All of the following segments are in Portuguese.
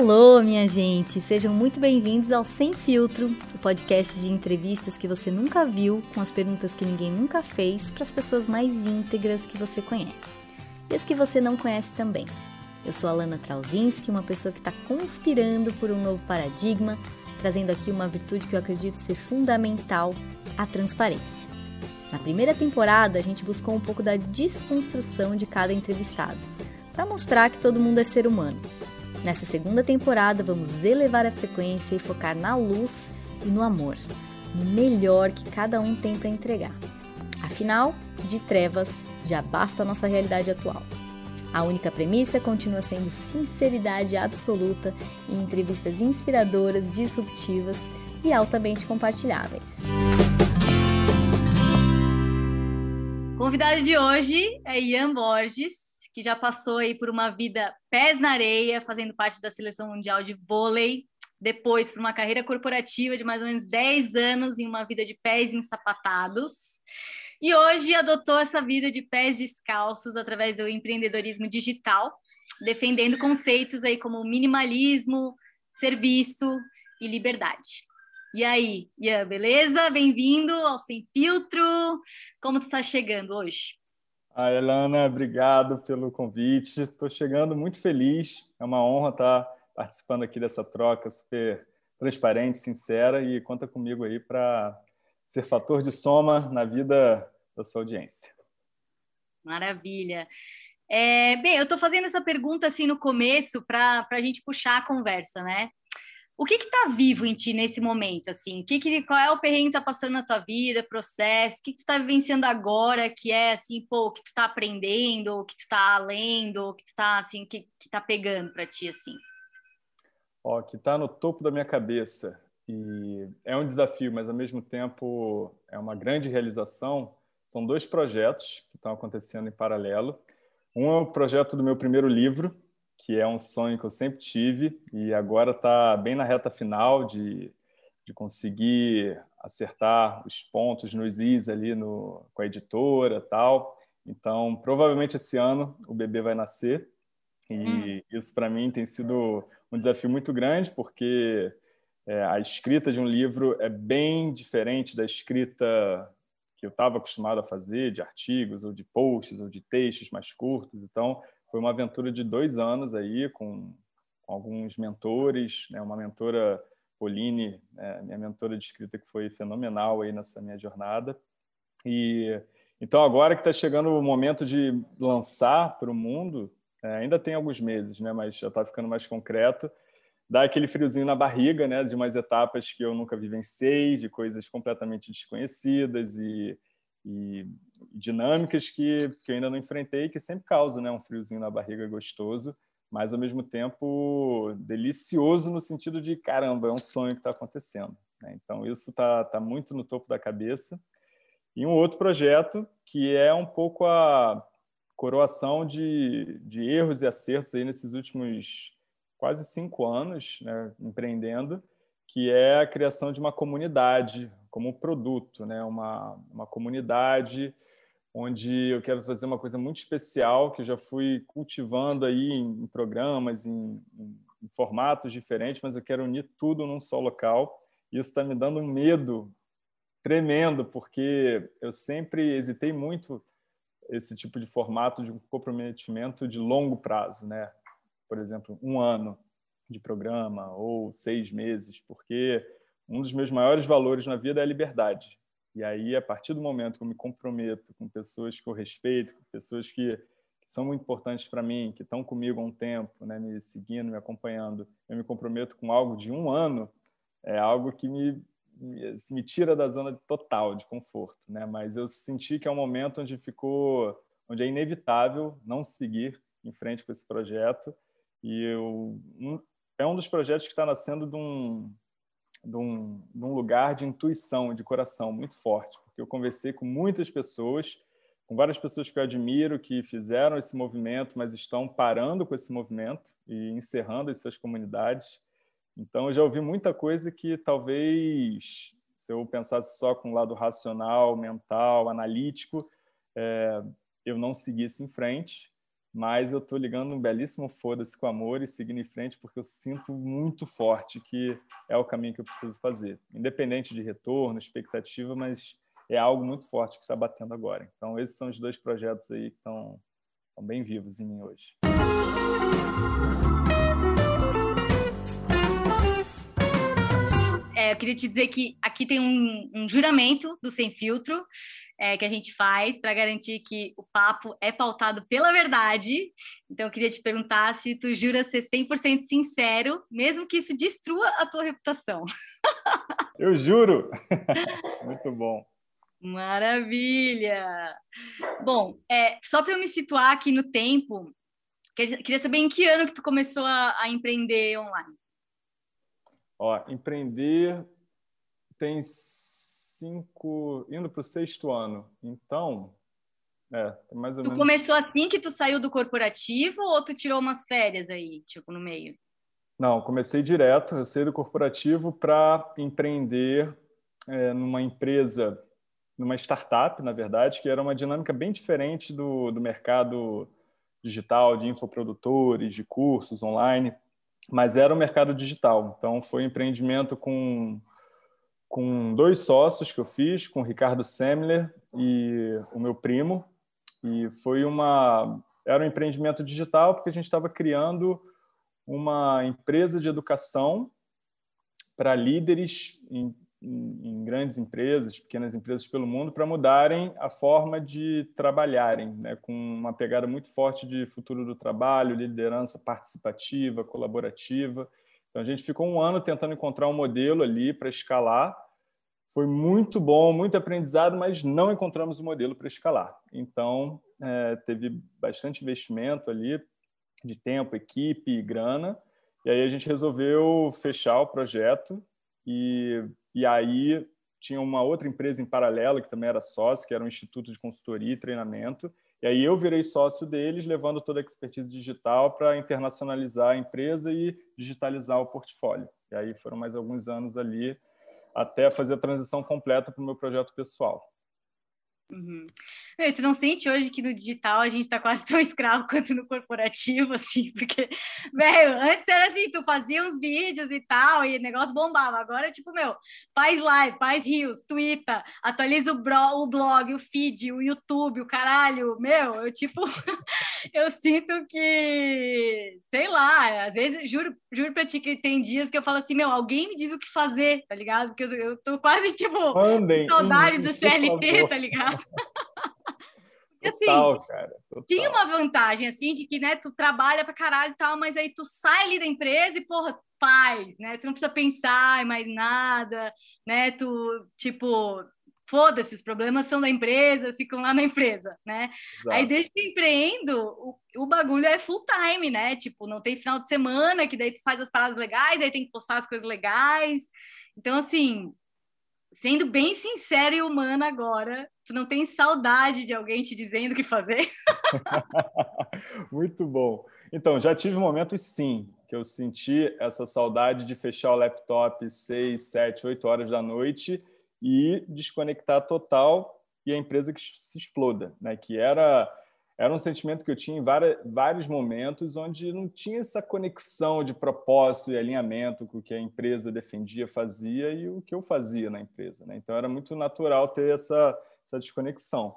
Alô, minha gente! Sejam muito bem-vindos ao Sem Filtro, o podcast de entrevistas que você nunca viu, com as perguntas que ninguém nunca fez, para as pessoas mais íntegras que você conhece. E as que você não conhece também. Eu sou a Lana Trauzinski, uma pessoa que está conspirando por um novo paradigma, trazendo aqui uma virtude que eu acredito ser fundamental, a transparência. Na primeira temporada, a gente buscou um pouco da desconstrução de cada entrevistado, para mostrar que todo mundo é ser humano Nessa segunda temporada, vamos elevar a frequência e focar na luz e no amor, no melhor que cada um tem para entregar. Afinal, de trevas já basta a nossa realidade atual. A única premissa continua sendo sinceridade absoluta e entrevistas inspiradoras, disruptivas e altamente compartilháveis. Convidado de hoje é Ian Borges, que já passou aí por uma vida pés na areia, fazendo parte da seleção mundial de vôlei, depois por uma carreira corporativa de mais ou menos 10 anos em uma vida de pés ensapatados. E hoje adotou essa vida de pés descalços através do empreendedorismo digital, defendendo conceitos aí como minimalismo, serviço e liberdade. E aí, Ian, beleza? Bem-vindo ao Sem Filtro. Como tu está chegando hoje? A Elana, obrigado pelo convite. Estou chegando muito feliz. É uma honra estar participando aqui dessa troca super transparente, sincera e conta comigo aí para ser fator de soma na vida da sua audiência. Maravilha. É, bem, eu estou fazendo essa pergunta assim no começo para a gente puxar a conversa, né? O que está vivo em ti nesse momento, assim? Que, que qual é o perrengue que tá passando na tua vida, processo? O que, que tu está vivenciando agora que é, assim, pô, o que tu está aprendendo, o que tu está lendo, o que tu está, assim, que, que tá pegando para ti, assim? Ó, que está no topo da minha cabeça e é um desafio, mas ao mesmo tempo é uma grande realização. São dois projetos que estão acontecendo em paralelo. Um é o projeto do meu primeiro livro, que é um sonho que eu sempre tive e agora está bem na reta final de, de conseguir acertar os pontos nos is ali no, com a editora tal. Então, provavelmente esse ano o bebê vai nascer e hum. isso para mim tem sido um desafio muito grande porque é, a escrita de um livro é bem diferente da escrita que eu estava acostumado a fazer, de artigos ou de posts ou de textos mais curtos. Então, foi uma aventura de dois anos aí, com, com alguns mentores, né? uma mentora, Pauline, né? minha mentora de escrita, que foi fenomenal aí nessa minha jornada. E então, agora que está chegando o momento de lançar para o mundo, é, ainda tem alguns meses, né? mas já está ficando mais concreto, dá aquele friozinho na barriga, né? de umas etapas que eu nunca vivenciei, de coisas completamente desconhecidas e e dinâmicas que, que eu ainda não enfrentei, que sempre causa né, um friozinho na barriga gostoso, mas ao mesmo tempo delicioso no sentido de caramba, é um sonho que está acontecendo. Né? Então isso está tá muito no topo da cabeça. E um outro projeto que é um pouco a coroação de, de erros e acertos aí nesses últimos quase cinco anos né, empreendendo, que é a criação de uma comunidade como produto, né? uma, uma comunidade onde eu quero fazer uma coisa muito especial que eu já fui cultivando aí em, programas, em, em, formatos diferentes, mas eu quero unir tudo num só local. Isso está me dando um medo tremendo, porque eu sempre hesitei muito esse tipo de formato de um comprometimento de longo prazo, né? Por exemplo, um ano de programa ou seis meses, porque um dos meus maiores valores na vida é a liberdade. E aí, a partir do momento que eu me comprometo com pessoas que eu respeito, com pessoas que, que são muito importantes para mim, que estão comigo há um tempo, né, me seguindo, me acompanhando, eu me comprometo com algo de um ano, é algo que me, me, assim, me tira da zona total de conforto. Né? Mas eu senti que é um momento onde ficou, onde é inevitável não seguir em frente com esse projeto. E eu, um, é um dos projetos que está nascendo de um, de um, de um lugar de intuição, de coração muito forte, porque eu conversei com muitas pessoas, com várias pessoas que eu admiro, que fizeram esse movimento, mas estão parando com esse movimento e encerrando as suas comunidades. Então, eu já ouvi muita coisa que talvez, se eu pensasse só com o lado racional, mental, analítico, é, eu não seguisse em frente. Mas eu estou ligando um belíssimo foda-se com amor e seguindo em frente porque eu sinto muito forte que é o caminho que eu preciso fazer, independente de retorno, expectativa, mas é algo muito forte que está batendo agora. Então, esses são os dois projetos aí que estão bem vivos em mim hoje. É, eu queria te dizer que aqui tem um, um juramento do Sem Filtro é, que a gente faz para garantir que o papo é pautado pela verdade. Então, eu queria te perguntar se tu jura ser 100% sincero, mesmo que isso destrua a tua reputação. Eu juro! Muito bom. Maravilha! Bom, é, só para eu me situar aqui no tempo, queria saber em que ano que tu começou a, a empreender online. Ó, empreender tem cinco, indo para o sexto ano. Então, é, mais ou tu menos. começou assim que tu saiu do corporativo ou tu tirou umas férias aí, tipo, no meio? Não, comecei direto. Eu saí do corporativo para empreender é, numa empresa, numa startup, na verdade, que era uma dinâmica bem diferente do, do mercado digital, de infoprodutores, de cursos online, mas era o mercado digital. Então, foi um empreendimento com com dois sócios que eu fiz, com o Ricardo Semler e o meu primo. E foi uma era um empreendimento digital porque a gente estava criando uma empresa de educação para líderes em, em, em, grandes empresas, pequenas empresas pelo mundo, para mudarem a forma de trabalharem, né, com uma pegada muito forte de futuro do trabalho, liderança participativa, colaborativa. Então a gente ficou um ano tentando encontrar um modelo ali para escalar. Foi muito bom, muito aprendizado, mas não encontramos o um modelo para escalar. Então é, teve bastante investimento ali de tempo, equipe grana. E aí a gente resolveu fechar o projeto e, e aí tinha uma outra empresa em paralelo que também era sócio, que era um instituto de consultoria e treinamento. E aí eu virei sócio deles, levando toda a expertise digital para internacionalizar a empresa e digitalizar o portfólio. E aí foram mais alguns anos ali até fazer a transição completa para o meu projeto pessoal. Uhum. Você não sente hoje que no digital a gente está quase tão escravo quanto no corporativo, assim? Porque, velho, antes era assim, tu fazia uns vídeos e tal, e o negócio bombava. Agora, tipo, meu, faz live, faz rios, twitta, atualiza o, bro, o blog, o feed, o YouTube, o caralho. Meu, eu, tipo, eu sinto que, sei lá, às vezes, juro, juro pra ti que tem dias que eu falo assim, meu, alguém me diz o que fazer, tá ligado? Porque eu, eu tô quase, tipo, Mandem, saudade do CLT, tá ligado? assim, total, cara, total. tinha uma vantagem, assim, de que, né, tu trabalha pra caralho e tal, mas aí tu sai ali da empresa e, porra, paz, né? Tu não precisa pensar em mais nada, né? Tu, tipo, foda-se, os problemas são da empresa, ficam lá na empresa, né? Exato. Aí desde que empreendo, o, o bagulho é full time, né? Tipo, não tem final de semana, que daí tu faz as paradas legais, aí tem que postar as coisas legais. Então, assim, sendo bem sincera e humana agora, tu não tem saudade de alguém te dizendo o que fazer? Muito bom. Então, já tive momentos sim, que eu senti essa saudade de fechar o laptop seis, sete, oito horas da noite e desconectar total e a empresa que se exploda, né? Que era era um sentimento que eu tinha em vários momentos onde não tinha essa conexão de propósito e alinhamento com o que a empresa defendia, fazia e o que eu fazia na empresa. Né? Então, era muito natural ter essa, essa desconexão.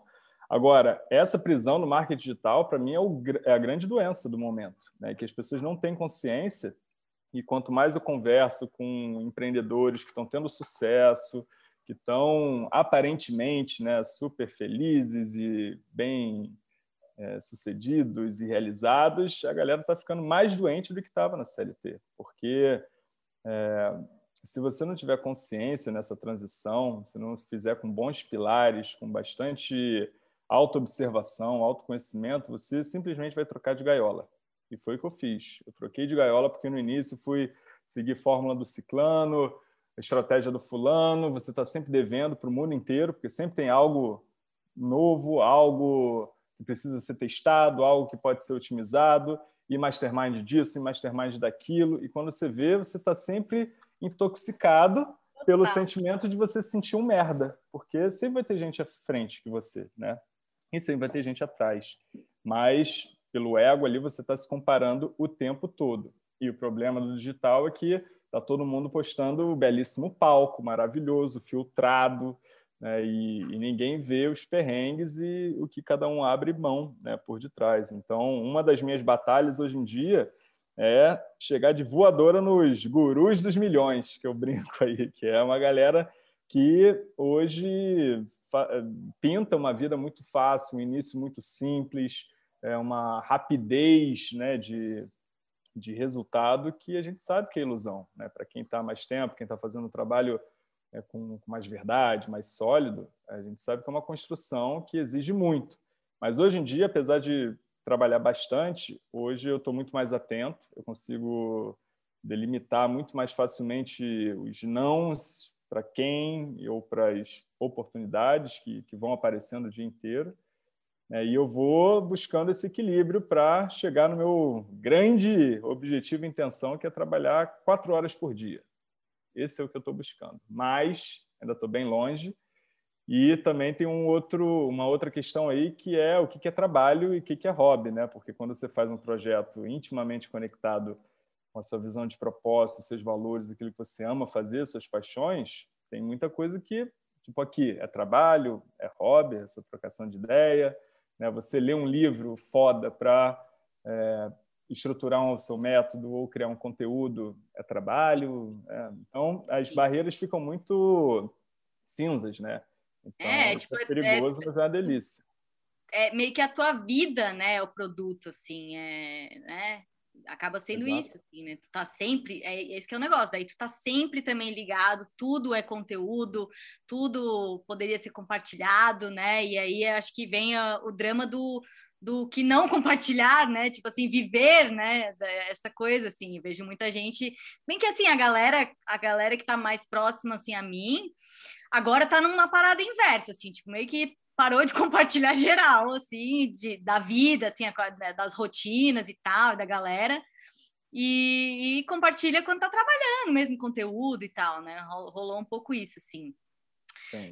Agora, essa prisão no marketing digital, para mim, é, o, é, a grande doença do momento, né? que as pessoas não têm consciência e quanto mais eu converso com empreendedores que estão tendo sucesso, que estão aparentemente né, super felizes e bem é, sucedidos e realizados, a galera está ficando mais doente do que estava na CLT, porque é, se você não tiver consciência nessa transição, se não fizer com bons pilares, com bastante autoobservação, autoconhecimento, você simplesmente vai trocar de gaiola. E foi o que eu fiz. Eu troquei de gaiola porque no início fui seguir fórmula do ciclano, estratégia do fulano, você está sempre devendo para o mundo inteiro, porque sempre tem algo novo, algo que precisa ser testado, algo que pode ser otimizado, e mastermind disso, e mastermind daquilo. E quando você vê, você está sempre intoxicado pelo sentimento de você se sentir um merda, porque sempre vai ter gente à frente que você, né? E sempre vai ter gente atrás. Mas pelo ego ali você está se comparando o tempo todo. E o problema do digital é que está todo mundo postando o belíssimo palco, maravilhoso, filtrado, né? e, e, ninguém vê os perrengues e o que cada um abre mão né, por detrás. Então, uma das minhas batalhas hoje em dia é chegar de voadora nos gurus dos milhões, que eu brinco aí, que é uma galera que hoje pinta uma vida muito fácil, um início muito simples, é uma rapidez né, de, de resultado que a gente sabe que é ilusão. Né? Para quem está mais tempo, quem está fazendo o trabalho é, com, com mais verdade, mais sólido, a gente sabe que é uma construção que exige muito. Mas hoje em dia, apesar de trabalhar bastante, hoje eu estou muito mais atento, eu consigo delimitar muito mais facilmente os nãos para quem ou para as oportunidades que, que vão aparecendo o dia inteiro. É, e eu vou buscando esse equilíbrio para chegar no meu grande objetivo e intenção, que é trabalhar quatro horas por dia. Esse é o que eu estou buscando. Mas ainda estou bem longe. E também tem um outro, uma outra questão aí que é o que é trabalho e o que é hobby, né? Porque quando você faz um projeto intimamente conectado com a sua visão de propósito, seus valores, aquilo que você ama fazer, suas paixões, tem muita coisa que, tipo aqui, é trabalho, é hobby, essa trocação de ideia, né? Você lê um livro foda para é, estruturar o seu método ou criar um conteúdo é trabalho. É. Então, as barreiras ficam muito cinzas, né? Então, é, tipo, é perigoso, é, mas é uma delícia. É meio que a tua vida, né? O produto, assim, é, né? Acaba sendo Exato. isso, assim, né? Tu tá sempre, é, esse que é o negócio, daí tu tá sempre também ligado, tudo é conteúdo, tudo poderia ser compartilhado, né? E aí acho que vem a, o drama do, do que não compartilhar, né? Tipo assim, viver, né? Essa coisa assim, eu vejo muita gente, bem que assim, a galera, a galera que tá mais próxima assim a mim, agora tá numa parada inversa, assim, tipo, meio que parou de compartilhar geral, assim, de, da vida, assim, né, das rotinas e tal, da galera. E, e, compartilha quando tá trabalhando mesmo conteúdo e tal, né? Rolou um pouco isso, assim.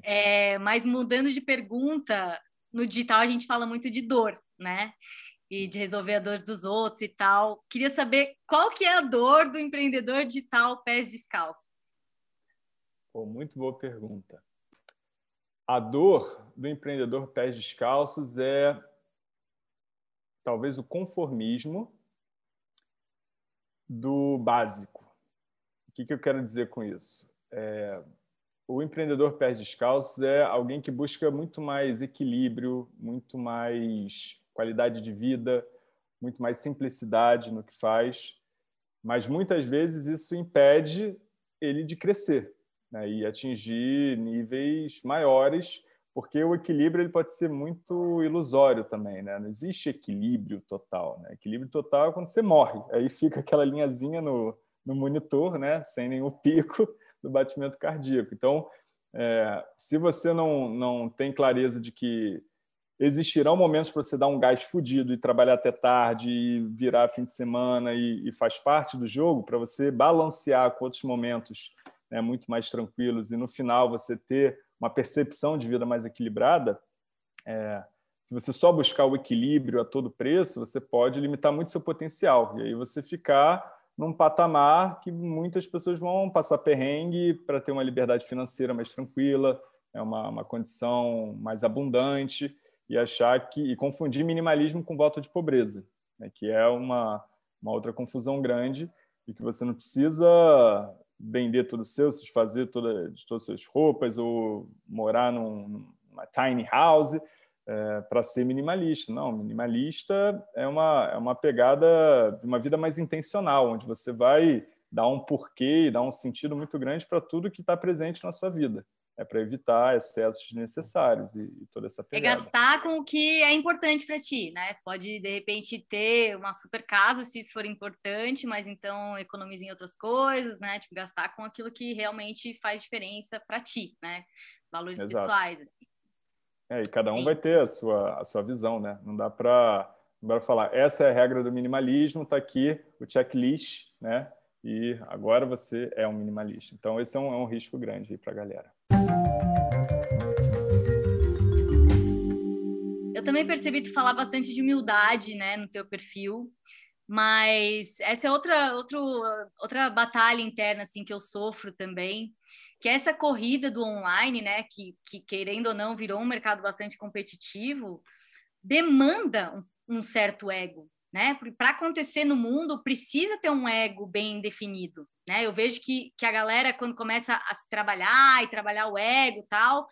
É, mas mudando de pergunta, no digital a gente fala muito de dor, né? E de resolver a dor dos outros e tal. Queria saber qual que é a dor do empreendedor digital pés descalços. Pô, muito boa pergunta. A dor do empreendedor pés descalços é talvez o conformismo do básico. O que, que eu quero dizer com isso? É, o empreendedor pés descalços é alguém que busca muito mais equilíbrio, muito mais qualidade de vida, muito mais simplicidade no que faz, mas muitas vezes isso impede ele de crescer né, e atingir níveis maiores, porque o equilíbrio ele pode ser muito ilusório também, né? Não existe equilíbrio total, né? Equilíbrio total é quando você morre, aí fica aquela linhazinha no, no monitor, né? Sem nenhum pico do batimento cardíaco. Então, é, se você não, não tem clareza de que existirão momentos para você dar um gás fudido e trabalhar até tarde e virar fim de semana e, e faz parte do jogo? Para você balancear com outros momentos né, muito mais tranquilos e no final você ter uma percepção de vida mais equilibrada, é, se você só buscar o equilíbrio a todo preço, você pode limitar muito seu potencial. E aí você ficar num patamar que muitas pessoas vão passar perrengue para ter uma liberdade financeira mais tranquila, é uma, uma condição mais abundante e achar que e confundir minimalismo com voto de pobreza, né, que é uma, uma outra confusão grande e que você não precisa vender tudo seu, se desfazer toda, de todas as suas roupas ou morar num, numa tiny house é, para ser minimalista. Não, minimalista é uma, é uma pegada de uma vida mais intencional, onde você vai dar um porquê e dar um sentido muito grande para tudo que está presente na sua vida é para evitar excessos desnecessários e, e, toda essa é pegada. É gastar com o que é importante para ti, né? Pode, de repente, ter uma super casa se isso for importante, mas então economize em outras coisas, né? Tipo, gastar com aquilo que realmente faz diferença para ti, né? Valores Exato. pessoais. Assim. É, e cada um Sim. vai ter a sua, a sua visão, né? Não dá para falar, essa é a regra do minimalismo, está aqui o checklist, né? E agora você é um minimalista. Então, esse é um, é um risco grande para a galera. Eu também percebi tu falar bastante de humildade, né, no teu perfil, mas essa é outra, outro, outra batalha interna, assim, que eu sofro também, que é essa corrida do online, né, que, que querendo ou não virou um mercado bastante competitivo, demanda um, um certo ego, né? Para acontecer no mundo precisa ter um ego bem definido, né? Eu vejo que, que a galera quando começa a se trabalhar e trabalhar o ego tal,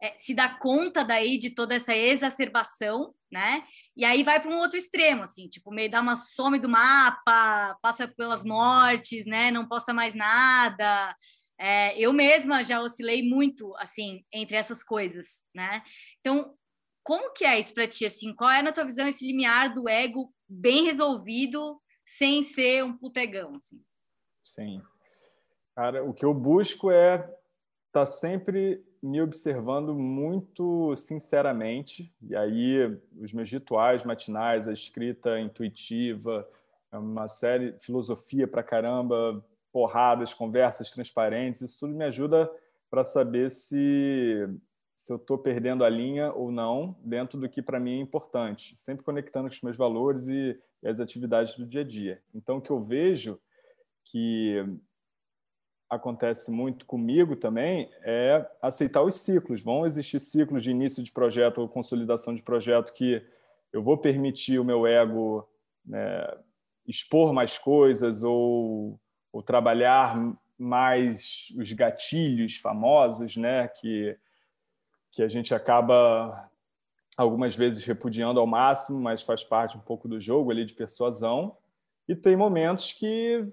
é, se dá conta daí de toda essa exacerbação, né? E aí vai para um outro extremo, assim, tipo meio dá uma some do mapa, passa pelas mortes, né? Não posta mais nada. É, eu mesma já oscilei muito assim entre essas coisas, né? Então como que é isso para ti, assim? Qual é, na tua visão, esse limiar do ego bem resolvido, sem ser um putegão, assim? Sim. Cara, o que eu busco é estar tá sempre me observando muito sinceramente, e aí os meus rituais matinais, a escrita intuitiva, uma série, filosofia para caramba, porradas, conversas transparentes, isso tudo me ajuda para saber se se eu estou perdendo a linha ou não dentro do que para mim é importante, sempre conectando com os meus valores e, as atividades do dia a dia. Então, o que eu vejo que acontece muito comigo também é aceitar os ciclos. Vão existir ciclos de início de projeto ou consolidação de projeto que eu vou permitir o meu ego né, expor mais coisas ou, ou trabalhar mais os gatilhos famosos, né, que que a gente acaba algumas vezes repudiando ao máximo, mas faz parte um pouco do jogo ali de persuasão. E tem momentos que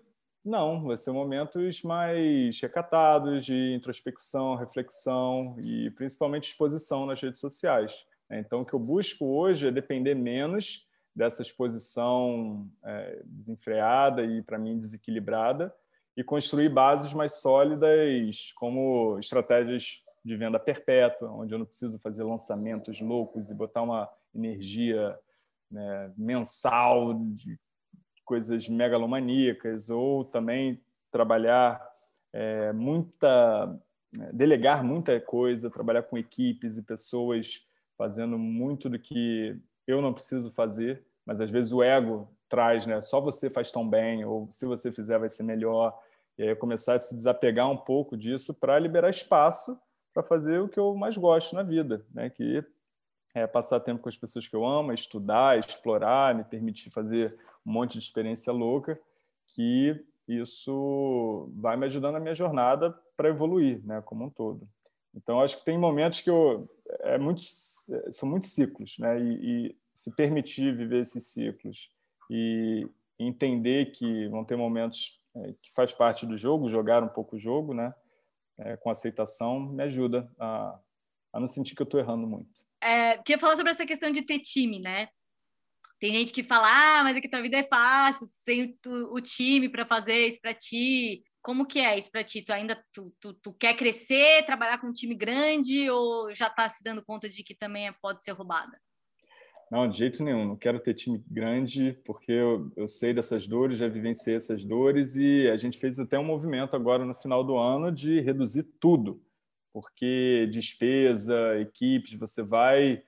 não, vai ser momentos mais recatados de introspecção, reflexão e principalmente exposição nas redes sociais. Então, o que eu busco hoje é depender menos dessa exposição é, desenfreada e, para mim, desequilibrada e construir bases mais sólidas, como estratégias de venda perpétua, onde eu não preciso fazer lançamentos loucos e botar uma energia né, mensal de coisas megalomaníacas, ou também trabalhar é, muita, né, delegar muita coisa, trabalhar com equipes e pessoas fazendo muito do que eu não preciso fazer, mas às vezes o ego traz, né? Só você faz tão bem, ou se você fizer vai ser melhor. E aí começar a se desapegar um pouco disso para liberar espaço para fazer o que eu mais gosto na vida, né? que é passar tempo com as pessoas que eu amo, estudar, explorar, me permitir fazer um monte de experiência louca, que isso vai me ajudando na minha jornada para evoluir, né, como um todo. Então, acho que tem momentos que eu é muito, são muitos ciclos, né, e, e se permitir viver esses ciclos e entender que vão ter momentos é, que faz parte do jogo, jogar um pouco o jogo, né, é, com aceitação, me ajuda a, a não sentir que eu estou errando muito. É, queria falar sobre essa questão de ter time, né? Tem gente que fala, ah, mas é que tua vida é fácil, tem o time para fazer isso para ti. Como que é isso para ti? Tu ainda tu, tu, tu, quer crescer, trabalhar com um time grande ou já está se dando conta de que também é, pode ser roubada? Não, de jeito nenhum. Não quero ter time grande, porque eu, eu sei dessas dores, já vivenciei essas dores e a gente fez até um movimento agora no final do ano de reduzir tudo, porque despesa, equipes, você vai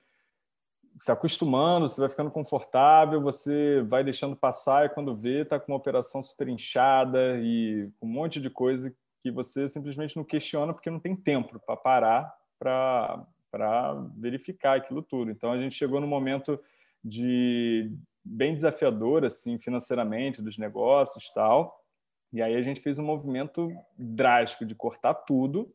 se acostumando, você vai ficando confortável, você vai deixando passar e quando vê, está com uma operação super inchada e um monte de coisa que você simplesmente não questiona porque não tem tempo para parar para para verificar aquilo tudo. Então a gente chegou no momento de bem desafiador assim financeiramente dos negócios tal. E aí a gente fez um movimento drástico de cortar tudo.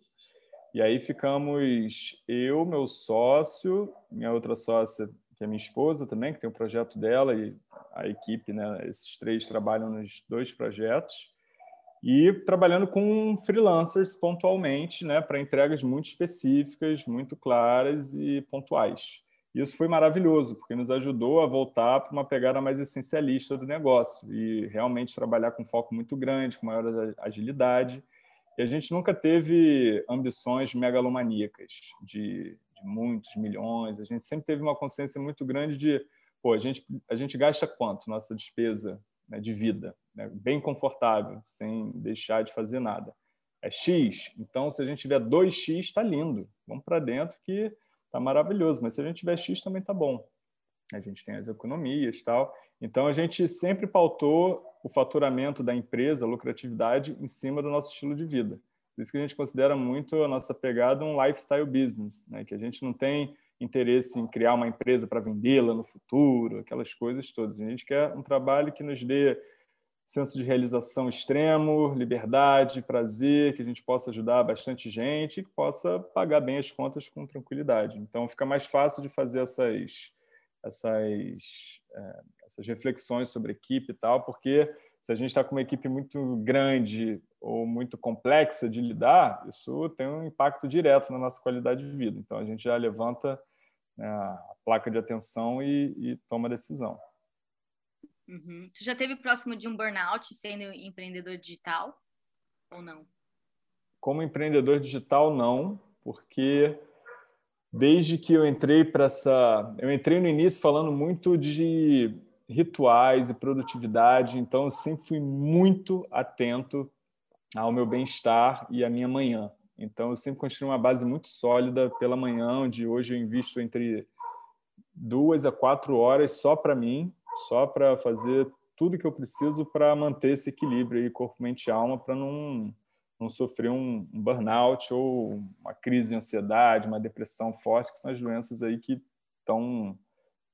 E aí ficamos eu, meu sócio, minha outra sócia, que é minha esposa também, que tem o um projeto dela e a equipe, né? Esses três trabalham nos dois projetos e trabalhando com freelancers pontualmente, né, para entregas muito específicas, muito claras e pontuais. Isso foi maravilhoso, porque nos ajudou a voltar para uma pegada mais essencialista do negócio e realmente trabalhar com foco muito grande, com maior agilidade. E a gente nunca teve ambições megalomaníacas de, de muitos milhões. A gente sempre teve uma consciência muito grande de, pô, a gente, a gente gasta quanto nossa despesa né, de vida, né, bem confortável, sem deixar de fazer nada. É X, então se a gente tiver 2X, está lindo. Vamos para dentro que tá maravilhoso, mas se a gente tiver X também tá bom. A gente tem as economias tal. Então a gente sempre pautou o faturamento da empresa, a lucratividade, em cima do nosso estilo de vida. Por isso que a gente considera muito a nossa pegada um lifestyle business, né? que a gente não tem interesse em criar uma empresa para vendê-la no futuro, aquelas coisas todas. A gente quer um trabalho que nos dê senso de realização extremo, liberdade, prazer, que a gente possa ajudar bastante gente e que possa pagar bem as contas com tranquilidade. Então, fica mais fácil de fazer essas, essas, é, essas reflexões sobre equipe e tal, porque se a gente está com uma equipe muito grande ou muito complexa de lidar, isso tem um impacto direto na nossa qualidade de vida. Então, a gente já levanta né, a placa de atenção e, e toma decisão. Uhum. Tu já teve próximo de um burnout sendo empreendedor digital ou não? Como empreendedor digital, não, porque desde que eu entrei para essa. Eu entrei no início falando muito de rituais e produtividade, então eu sempre fui muito atento ao meu bem-estar e à minha manhã. Então eu sempre construí uma base muito sólida pela manhã, onde hoje eu invisto entre duas a quatro horas só para mim, só para fazer tudo que eu preciso para manter esse equilíbrio aí, corpo, mente e alma, para não, não sofrer um, um, burnout ou uma crise de ansiedade, uma depressão forte, que são as doenças aí que estão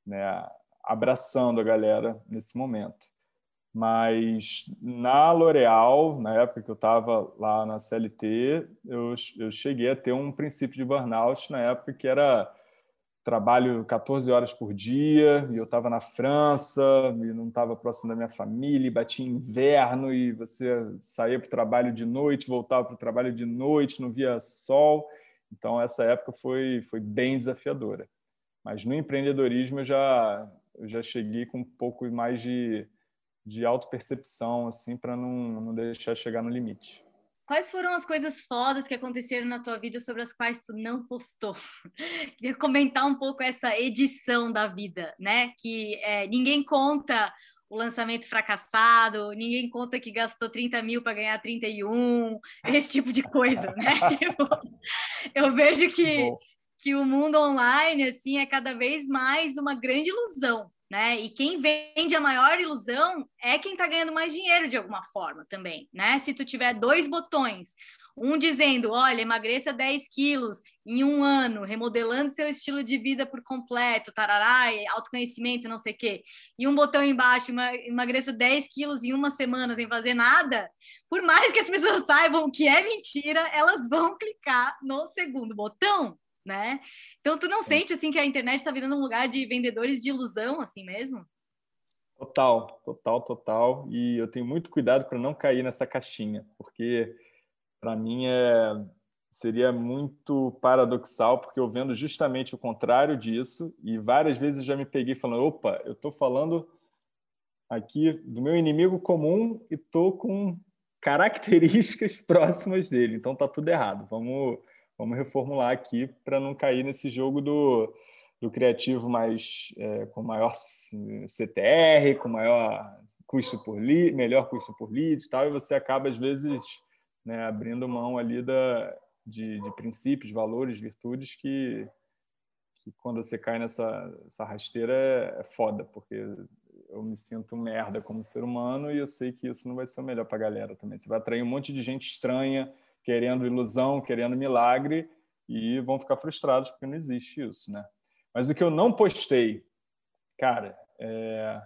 né, abraçando a galera nesse momento. Mas na L'Oréal, na época que eu estava lá na CLT, eu, eu cheguei a ter um princípio de burnout na época que era trabalho 14 horas por dia e eu estava na França e não estava próximo da minha família, e batia inverno e você saía para o trabalho de noite, voltava para o trabalho de noite, não via sol. Então essa época foi foi bem desafiadora. Mas no empreendedorismo eu já eu já cheguei com um pouco mais de de autopercepção assim para não, não deixar chegar no limite. Quais foram as coisas fodas que aconteceram na tua vida sobre as quais tu não postou? Queria comentar um pouco essa edição da vida, né? Que é, ninguém conta o lançamento fracassado, ninguém conta que gastou 30 mil para ganhar 31, esse tipo de coisa, né? tipo, eu vejo que, que o mundo online, assim, é cada vez mais uma grande ilusão, né? E quem vende a maior ilusão é quem está ganhando mais dinheiro de alguma forma também, né? Se tu tiver dois botões, um dizendo, olha, emagreça 10 quilos em um ano, remodelando seu estilo de vida por completo, tarará, autoconhecimento, não sei o quê, e um botão embaixo, emagreça 10 quilos em uma semana sem fazer nada, por mais que as pessoas saibam que é mentira, elas vão clicar no segundo botão, né? Então, tu não sente assim que a internet está virando um lugar de vendedores de ilusão, assim mesmo? Total, total, total. E eu tenho muito cuidado para não cair nessa caixinha, porque para mim é seria muito paradoxal, porque eu vendo justamente o contrário disso e várias vezes eu já me peguei falando, opa, eu estou falando aqui do meu inimigo comum e estou com características próximas dele, então tá tudo errado. Vamos vamos reformular aqui para não cair nesse jogo do, do criativo mais é, com maior CTR, com maior custo por lead, melhor custo por lead e tal, e você acaba às vezes né, abrindo mão ali da, de, de princípios, valores, virtudes que, que quando você cai nessa essa rasteira é, é foda, porque eu me sinto merda como ser humano e eu sei que isso não vai ser o melhor para a galera também. Você vai atrair um monte de gente estranha, querendo ilusão, querendo milagre, e vão ficar frustrados porque não existe isso, né? Mas o que eu não postei, cara, é...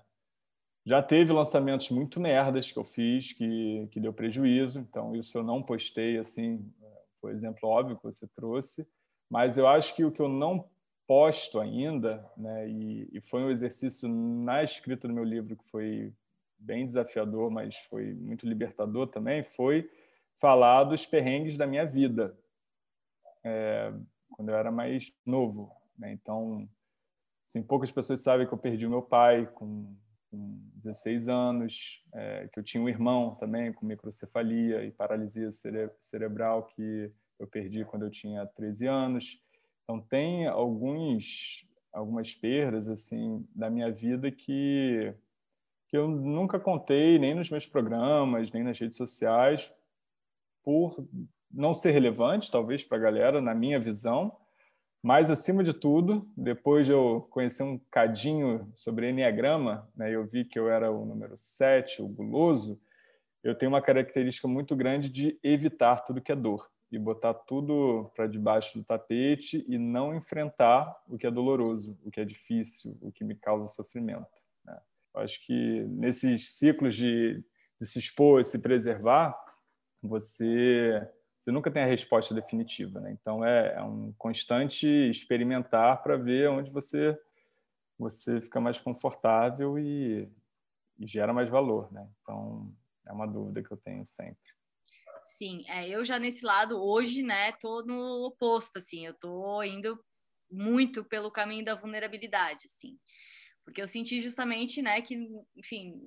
já teve lançamentos muito merdas que eu fiz que, que deu prejuízo, então isso eu não postei, assim, por exemplo, óbvio que você trouxe, mas eu acho que o que eu não posto ainda, né, e, e foi um exercício na escrita do meu livro que foi bem desafiador, mas foi muito libertador também, foi falar dos perrengues da minha vida, é, quando eu era mais novo. Né? Então, assim, poucas pessoas sabem que eu perdi o meu pai com, com 16 anos, é, que eu tinha um irmão também com microcefalia e paralisia cere cerebral que eu perdi quando eu tinha 13 anos. Então, tem alguns algumas perdas assim da minha vida que que eu nunca contei nem nos meus programas, nem nas redes sociais, por não ser relevante, talvez, para a galera, na minha visão, Mas, acima de tudo, depois de eu conhecer um cadinho sobre Enneagrama, né, eu vi que eu era o número 7, o guloso, eu tenho uma característica muito grande de evitar tudo que é dor e botar tudo para debaixo do tapete e não enfrentar o que é doloroso, o que é difícil, o que me causa sofrimento. Né? Acho que nesses ciclos de, de se expor, se preservar, você você nunca tem a resposta definitiva, né? Então é, é um constante experimentar para ver onde você você fica mais confortável e, e, gera mais valor, né? Então é uma dúvida que eu tenho sempre. Sim, é, eu já nesse lado hoje, né, tô no oposto, assim, eu tô indo muito pelo caminho da vulnerabilidade, assim, porque eu senti justamente, né, que, enfim,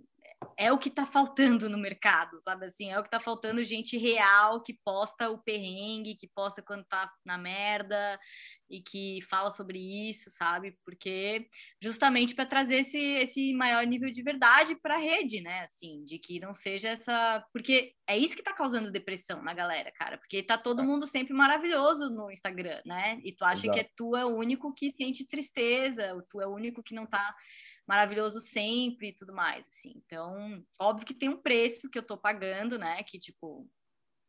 é o que está faltando no mercado, sabe assim? É o que está faltando gente real que posta o perrengue, que posta quando tá na merda e que fala sobre isso, sabe? Porque justamente para trazer esse, esse maior nível de verdade para a rede, né? Assim, de que não seja essa. Porque é isso que está causando depressão na galera, cara. Porque tá todo mundo sempre maravilhoso no Instagram, né? E tu acha Exato. que é tu é o único que sente tristeza, tu é o único que não tá maravilhoso sempre e tudo mais, assim. Então, óbvio que tem um preço que eu tô pagando, né? Que, tipo,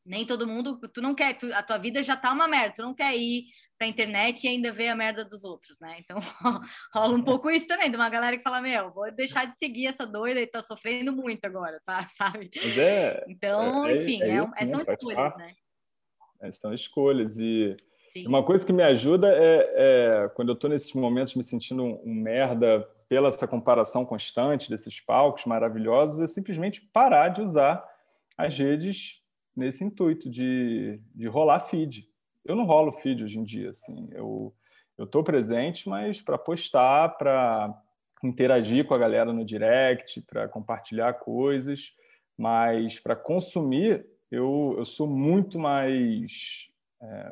nem todo mundo, tu não quer, tu, a tua vida já tá uma merda, tu não quer ir pra internet e ainda ver a merda dos outros, né? Então, rola um pouco isso também, de uma galera que fala, meu, vou deixar de seguir essa doida e tá sofrendo muito agora, tá? Sabe? Mas é, então, é, é enfim, é, é, isso, é são né? escolhas, né? É, são escolhas e Sim. uma coisa que me ajuda é, é quando eu tô nesses momentos me sentindo um, um merda pela essa comparação constante desses palcos maravilhosos, é simplesmente parar de usar as redes nesse intuito de, de rolar feed. Eu não rolo feed hoje em dia, assim. Eu eu estou presente, mas para postar, para interagir com a galera no direct, para compartilhar coisas, mas para consumir, eu, eu sou muito mais. É,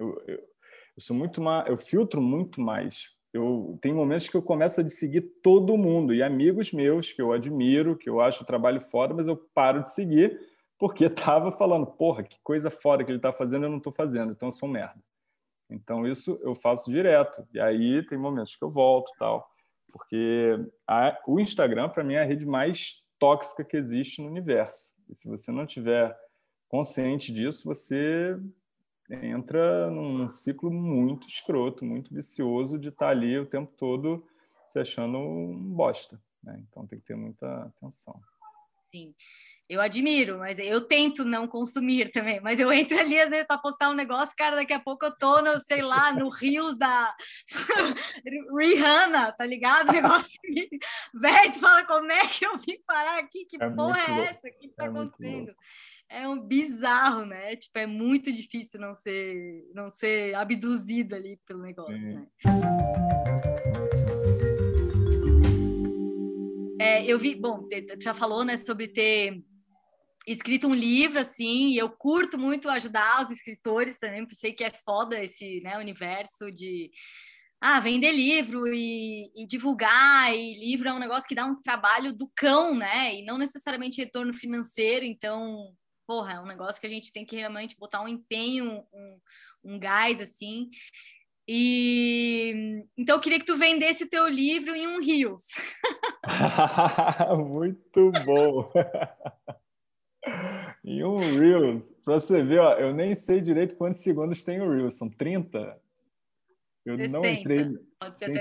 eu, eu, eu, sou muito mais. Eu filtro muito mais eu tenho momentos que eu começo a seguir todo mundo e amigos meus que eu admiro, que eu acho o trabalho foda, mas eu paro de seguir porque estava falando, porra, que coisa foda que ele está fazendo, eu não estou fazendo, então eu sou um merda. Então isso eu faço direto. E aí tem momentos que eu volto, tal, porque a, o Instagram para mim é a rede mais tóxica que existe no universo. E se você não tiver consciente disso, você entra num ciclo muito escroto, muito vicioso de estar tá ali o tempo todo se achando um bosta. Né? Então tem que ter muita atenção. Sim. Eu admiro, mas eu tento não consumir também. Mas eu entro ali às vezes para postar um negócio, cara, daqui a pouco eu tô, no, sei lá, no Rios da Rihanna, tá ligado? Negócio velho, tu fala como é que eu vim parar aqui? Que é porra é essa? O que tá é acontecendo? É um bizarro, né? Tipo, é muito difícil não ser, não ser abduzido ali pelo negócio, Sim. né? É, eu vi, bom, já falou, né, sobre ter escrito um livro, assim, e eu curto muito ajudar os escritores também, porque sei que é foda esse né, universo de ah, vender livro e, e, divulgar, e livro é um negócio que dá um trabalho do cão, né? E não necessariamente retorno financeiro, então porra, é um negócio que a gente tem que realmente botar um empenho, um, um gás, assim. E então eu queria que tu vendesse o teu livro em um Rios. Muito bom. em um Reels. Para você ver, ó, eu nem sei direito quantos segundos tem o Reels. São 30? Eu 60. não entrei,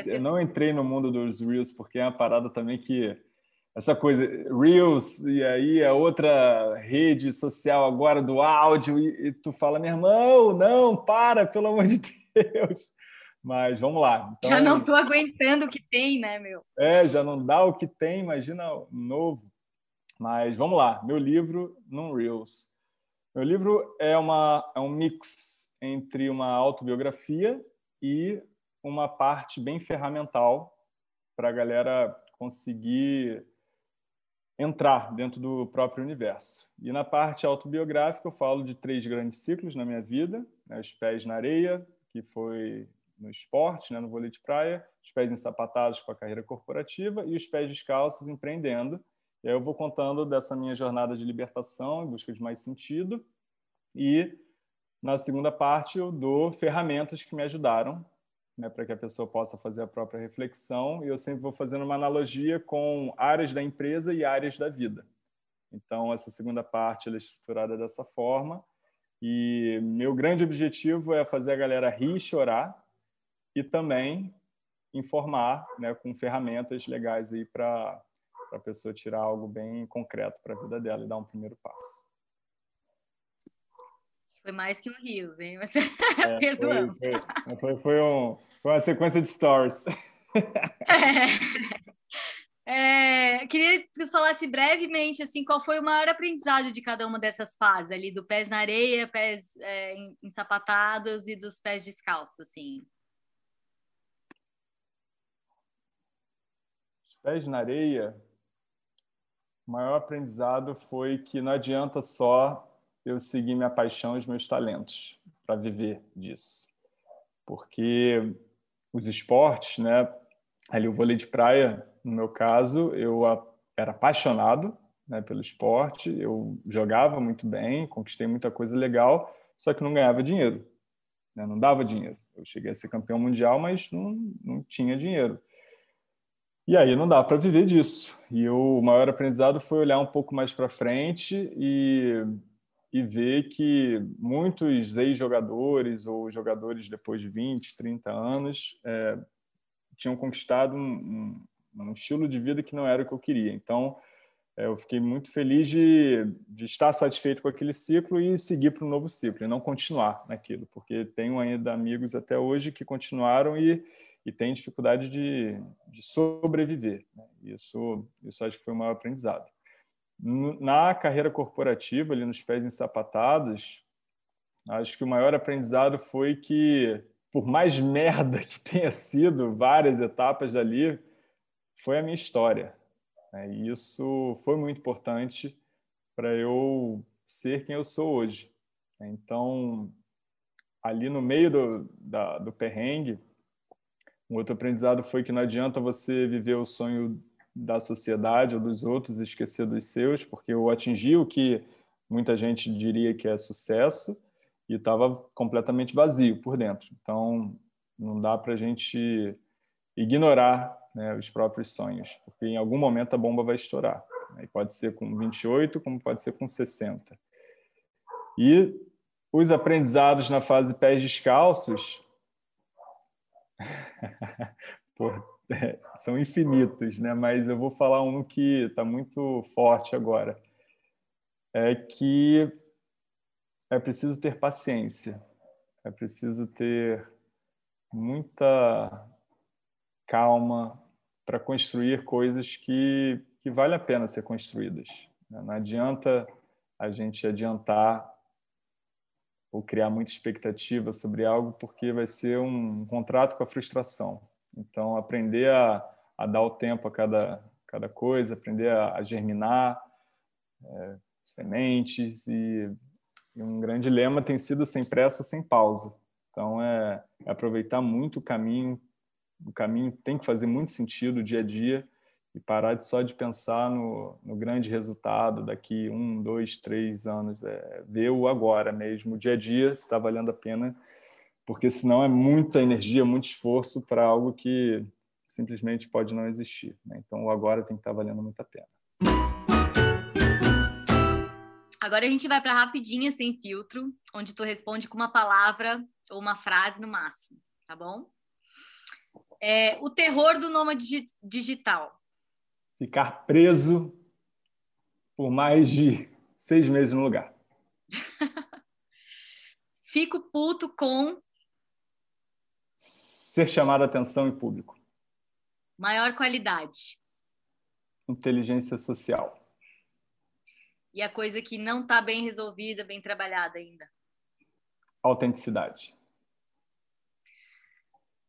eu não entrei no mundo dos Reels porque é uma parada também que essa coisa, Reels, e aí a outra rede social agora do áudio, e, e, tu fala, meu irmão, não, para, pelo amor de Deus. Mas vamos lá. Então, já não estou aguentando o que tem, né, meu? É, já não dá o que tem, imagina novo. Mas vamos lá, meu livro no Reels. Meu livro é, uma, é um mix entre uma autobiografia e uma parte bem ferramental para a galera conseguir entrar dentro do próprio universo. E na parte autobiográfica eu falo de três grandes ciclos na minha vida: né? os pés na areia, que foi no esporte, né? no vôlei de praia, os pés ensapatados com a carreira corporativa e os pés descalços empreendendo. E aí eu vou contando dessa minha jornada de libertação em busca de mais sentido. E na segunda parte eu dou ferramentas que me ajudaram né, para que a pessoa possa fazer a própria reflexão, e eu sempre vou fazendo uma analogia com áreas da empresa e áreas da vida. Então, essa segunda parte é estruturada dessa forma, e meu grande objetivo é fazer a galera rir e chorar, e também informar né, com ferramentas legais aí para a pessoa tirar algo bem concreto para a vida dela e dar um primeiro passo. Foi mais que um rio, hein? Mas é, perdoamos. Foi, foi, foi, um, foi uma sequência de stories. É, é, queria que você falasse brevemente assim, qual foi o maior aprendizado de cada uma dessas fases ali, do pés na areia, pés é, ensapatados e dos pés descalços, assim. Os pés na areia, o maior aprendizado foi que não adianta só eu seguir minha paixão e os meus talentos para viver disso. Porque os esportes, né, ali o vôlei de praia, no meu caso, eu era apaixonado né, pelo esporte, eu jogava muito bem, conquistei muita coisa legal, só que não ganhava dinheiro, né, não dava dinheiro. Eu cheguei a ser campeão mundial, mas não, não tinha dinheiro. E aí não dá para viver disso. E o maior aprendizado foi olhar um pouco mais para frente e e ver que muitos ex-jogadores ou jogadores depois de 20, 30 anos é, tinham conquistado um, um, um, estilo de vida que não era o que eu queria. Então, é, eu fiquei muito feliz de, de, estar satisfeito com aquele ciclo e seguir para um novo ciclo, e não continuar naquilo, porque tenho ainda amigos até hoje que continuaram e, e têm dificuldade de, de sobreviver. Né? Isso, isso acho que foi o maior aprendizado na carreira corporativa, ali nos pés ensapatados, acho que o maior aprendizado foi que, por mais merda que tenha sido várias etapas ali, foi a minha história. Né? E isso foi muito importante para eu ser quem eu sou hoje. Então, ali no meio do, da, do perrengue, um outro aprendizado foi que não adianta você viver o sonho da sociedade ou dos outros, esquecer dos seus, porque eu atingi o que muita gente diria que é sucesso e estava completamente vazio por dentro. Então, não dá para a gente ignorar né, os próprios sonhos, porque em algum momento a bomba vai estourar. E pode ser com 28, como pode ser com 60. E os aprendizados na fase pés descalços. Pô, é, são infinitos, né? Mas eu vou falar um que está muito forte agora. É que é preciso ter paciência, é preciso ter muita calma para construir coisas que, que vale a pena ser construídas. Né? Não adianta a gente adiantar ou criar muita expectativa sobre algo, porque vai ser um contrato com a frustração. Então, aprender a, a dar o tempo a cada, cada coisa, aprender a, a germinar é, sementes e, e, um grande lema tem sido sem pressa, sem pausa. Então, é, é aproveitar muito o caminho. O caminho tem que fazer muito sentido dia a dia e parar de só de pensar no, no grande resultado daqui um, dois, três anos. É, ver o agora mesmo, o dia a dia, se está valendo a pena porque senão é muita energia, muito esforço para algo que simplesmente pode não existir. Né? Então, o agora tem que estar tá valendo muito a pena. Agora a gente vai para rapidinha sem filtro, onde tu responde com uma palavra ou uma frase no máximo, tá bom? É, o terror do nômade digital. Ficar preso por mais de seis meses no lugar. Fico puto com ser chamado a atenção em público. Maior qualidade. Inteligência social. E a coisa que não está bem resolvida, bem trabalhada ainda. Autenticidade.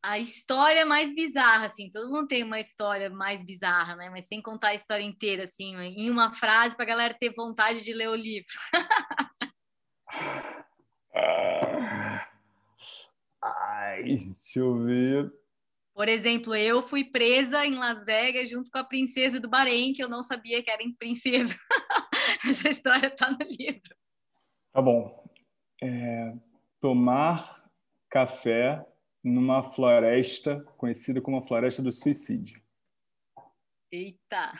A história mais bizarra, assim, todo mundo tem uma história mais bizarra, né? Mas sem contar a história inteira, assim, em uma frase para a galera ter vontade de ler o livro. ah. Ai, deixa eu ver. Por exemplo, eu fui presa em Las Vegas junto com a princesa do Bahrein, que eu não sabia que era princesa. Essa história está no livro. Tá bom. É, tomar café numa floresta conhecida como a Floresta do Suicídio. Eita!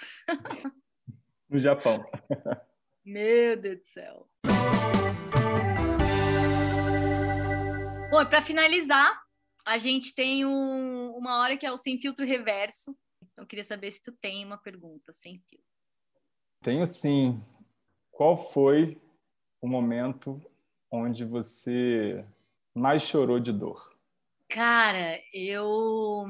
no Japão. Meu Deus do céu. Bom, para finalizar, a gente tem um, uma hora que é o sem filtro reverso. Então, queria saber se tu tem uma pergunta sem filtro. Tenho sim. Qual foi o momento onde você mais chorou de dor? Cara, eu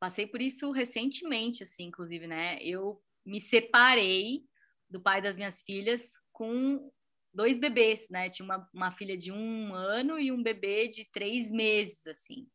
passei por isso recentemente, assim, inclusive, né? Eu me separei do pai das minhas filhas com dois bebês, né? Tinha uma, uma filha de um ano e um bebê de três meses, assim.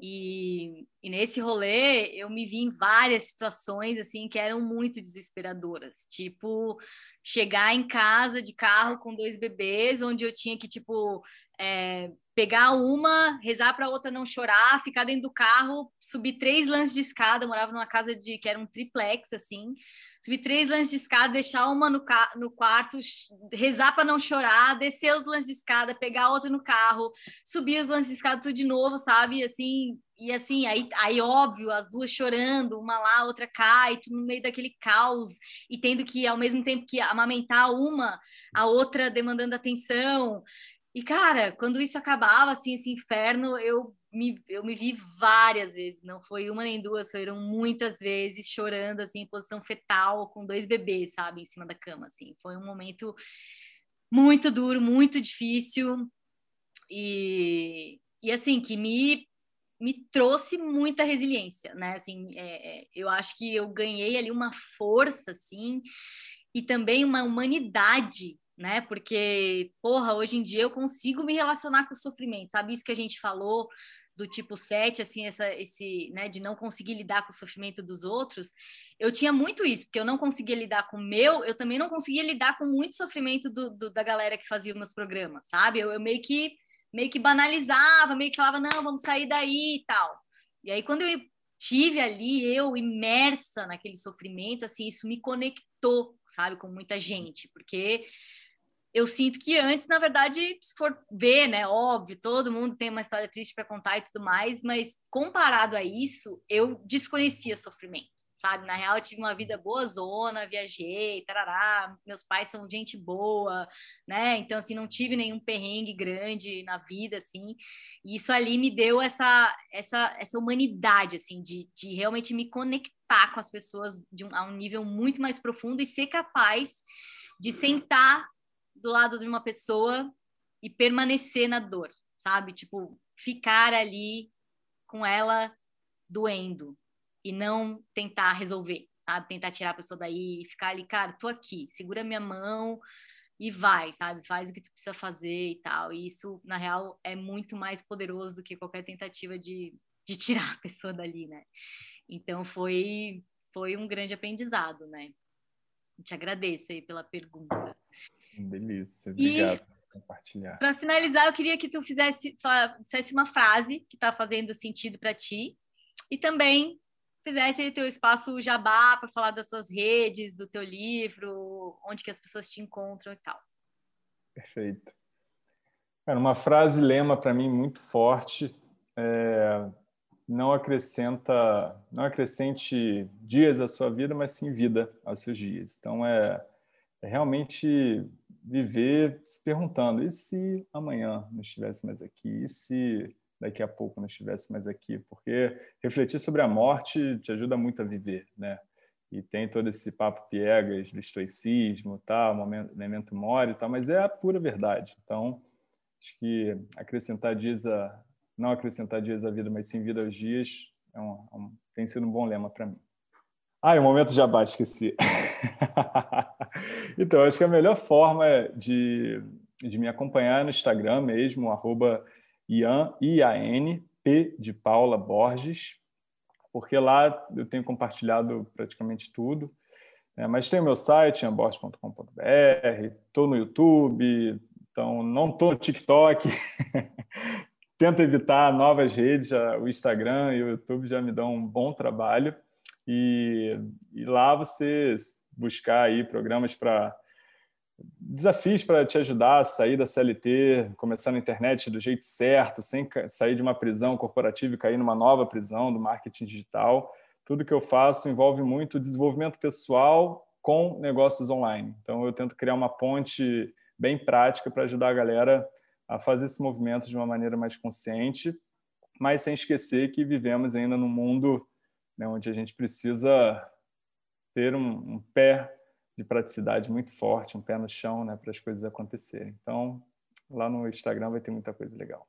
E, e, nesse rolê eu me vi em várias situações assim que eram muito desesperadoras, tipo chegar em casa de carro com dois bebês, onde eu tinha que tipo é, pegar uma, rezar para a outra não chorar, ficar dentro do carro, subir três lances de escada, eu morava numa casa de que era um triplex assim, subir três lances de escada, deixar uma no, no quarto, rezar para não chorar, descer os lances de escada, pegar outra no carro, subir os lances de escada tudo de novo, sabe? Assim, e assim, aí, aí óbvio, as duas chorando, uma lá, outra cá, e tudo no meio daquele caos, e tendo que, ao mesmo tempo que amamentar uma, a outra demandando atenção. E, cara, quando isso acabava, assim, esse inferno, eu me, eu me vi várias vezes, não foi uma nem duas, foram muitas vezes chorando, assim, em posição fetal, com dois bebês, sabe, em cima da cama, assim. Foi um momento muito duro, muito difícil e, e assim, que me, me trouxe muita resiliência, né, assim, é, é, eu acho que eu ganhei ali uma força, assim, e também uma humanidade né? Porque, porra, hoje em dia eu consigo me relacionar com o sofrimento, sabe? Isso que a gente falou do tipo 7, assim, essa, esse, né, de não conseguir lidar com o sofrimento dos outros, eu tinha muito isso, porque eu não conseguia lidar com o meu, eu também não conseguia lidar com muito sofrimento do, do da galera que fazia os meus programas, sabe? Eu, eu, meio que meio que banalizava, meio que falava, não, vamos sair daí e tal. E aí, quando eu tive ali, eu imersa naquele sofrimento, assim, isso me conectou, sabe, com muita gente, porque eu sinto que antes, na verdade, se for ver, né, óbvio, todo mundo tem uma história triste para contar e tudo mais, mas comparado a isso, eu desconhecia sofrimento, sabe? Na real, eu tive uma vida boa zona, viajei, tarará, meus pais são gente boa, né? Então, assim, não tive nenhum perrengue grande na vida, assim, e isso ali me deu essa, essa, essa humanidade, assim, de, de realmente me conectar com as pessoas um, a um nível muito mais profundo e ser capaz de sentar do lado de uma pessoa e permanecer na dor, sabe? Tipo, ficar ali com ela doendo e não tentar resolver, sabe? Tentar tirar a pessoa daí e ficar ali, cara, tô aqui, segura minha mão e vai, sabe? Faz o que tu precisa fazer e tal. E isso, na real, é muito mais poderoso do que qualquer tentativa de, de tirar a pessoa dali, né? Então foi foi um grande aprendizado, né? Te agradeço aí pela pergunta. Delícia, obrigado por compartilhar. Para finalizar, eu queria que tu fizesse, fizesse uma frase que está fazendo sentido para ti e também fizesse o teu espaço jabá para falar das suas redes, do teu livro, onde que as pessoas te encontram e tal. Perfeito. Cara, uma frase lema para mim muito forte é, não acrescenta não acrescente dias à sua vida, mas sim vida aos seus dias. Então é, é realmente viver se perguntando: e se amanhã não estivesse mais aqui? E se daqui a pouco não estivesse mais aqui? Porque refletir sobre a morte te ajuda muito a viver, né? E tem todo esse papo piegas do estoicismo, tal, momento, memento mori, tal, mas é a pura verdade. Então, acho que acrescentar dias a não acrescentar dias à vida, mas sim vida aos dias, é um, é um, tem sido um bom lema para mim. Ah, o momento jabá, esqueci. então, acho que a melhor forma de, de me acompanhar é no Instagram mesmo, arroba Ian, I-A-N, P de Paula Borges, porque lá eu tenho compartilhado praticamente tudo. É, mas tem o meu site, ianborges.com.br, estou no YouTube, então não estou no TikTok. Tento evitar novas redes, o Instagram e o YouTube já me dão um bom trabalho. E, e lá você buscar aí programas para desafios para te ajudar a sair da CLT, começar na internet do jeito certo, sem sair de uma prisão corporativa e cair numa nova prisão do marketing digital. Tudo que eu faço envolve muito desenvolvimento pessoal com negócios online. Então, eu tento criar uma ponte bem prática para ajudar a galera a fazer esse movimento de uma maneira mais consciente, mas sem esquecer que vivemos ainda num mundo né, onde a gente precisa ter um, um pé de praticidade muito forte, um pé no chão, né, para as coisas acontecerem. Então, lá no Instagram vai ter muita coisa legal.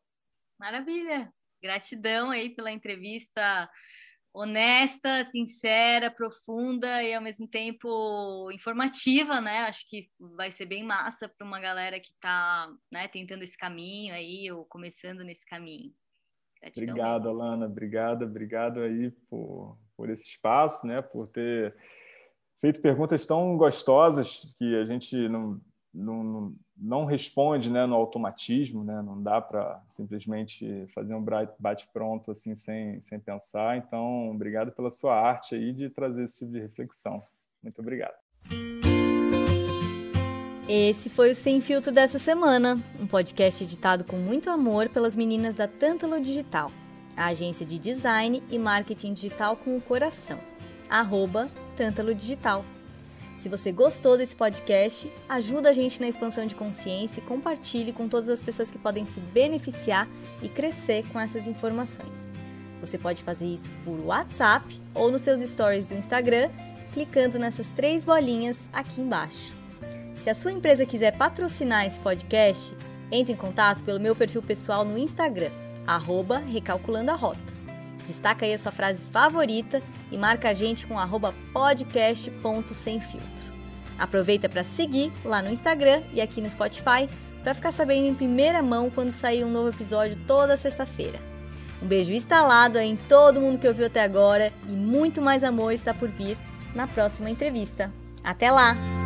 Maravilha! Gratidão aí pela entrevista honesta, sincera, profunda e ao mesmo tempo informativa, né? Acho que vai ser bem massa para uma galera que está né, tentando esse caminho aí ou começando nesse caminho. Gratidão obrigado, mesmo. Alana. Obrigado, obrigado aí por, por esse espaço, né? Por ter feito perguntas tão gostosas que a gente não, não, não responde né, no automatismo, né? não dá para simplesmente fazer um bate-pronto assim sem, sem pensar. Então, obrigado pela sua arte aí de trazer esse tipo de reflexão. Muito obrigado. Esse foi o Sem Filtro dessa semana, um podcast editado com muito amor pelas meninas da Tântalo Digital, a agência de design e marketing digital com o coração. Arroba Tântalo Digital. Se você gostou desse podcast, ajuda a gente na expansão de consciência e compartilhe com todas as pessoas que podem se beneficiar e crescer com essas informações. Você pode fazer isso por WhatsApp ou nos seus stories do Instagram, clicando nessas três bolinhas aqui embaixo. Se a sua empresa quiser patrocinar esse podcast, entre em contato pelo meu perfil pessoal no Instagram, arroba Recalculando a Rota. Destaca aí a sua frase favorita e marca a gente com podcast.semfiltro. Aproveita para seguir lá no Instagram e aqui no Spotify para ficar sabendo em primeira mão quando sair um novo episódio toda sexta-feira. Um beijo instalado em todo mundo que ouviu até agora e muito mais amor está por vir na próxima entrevista. Até lá!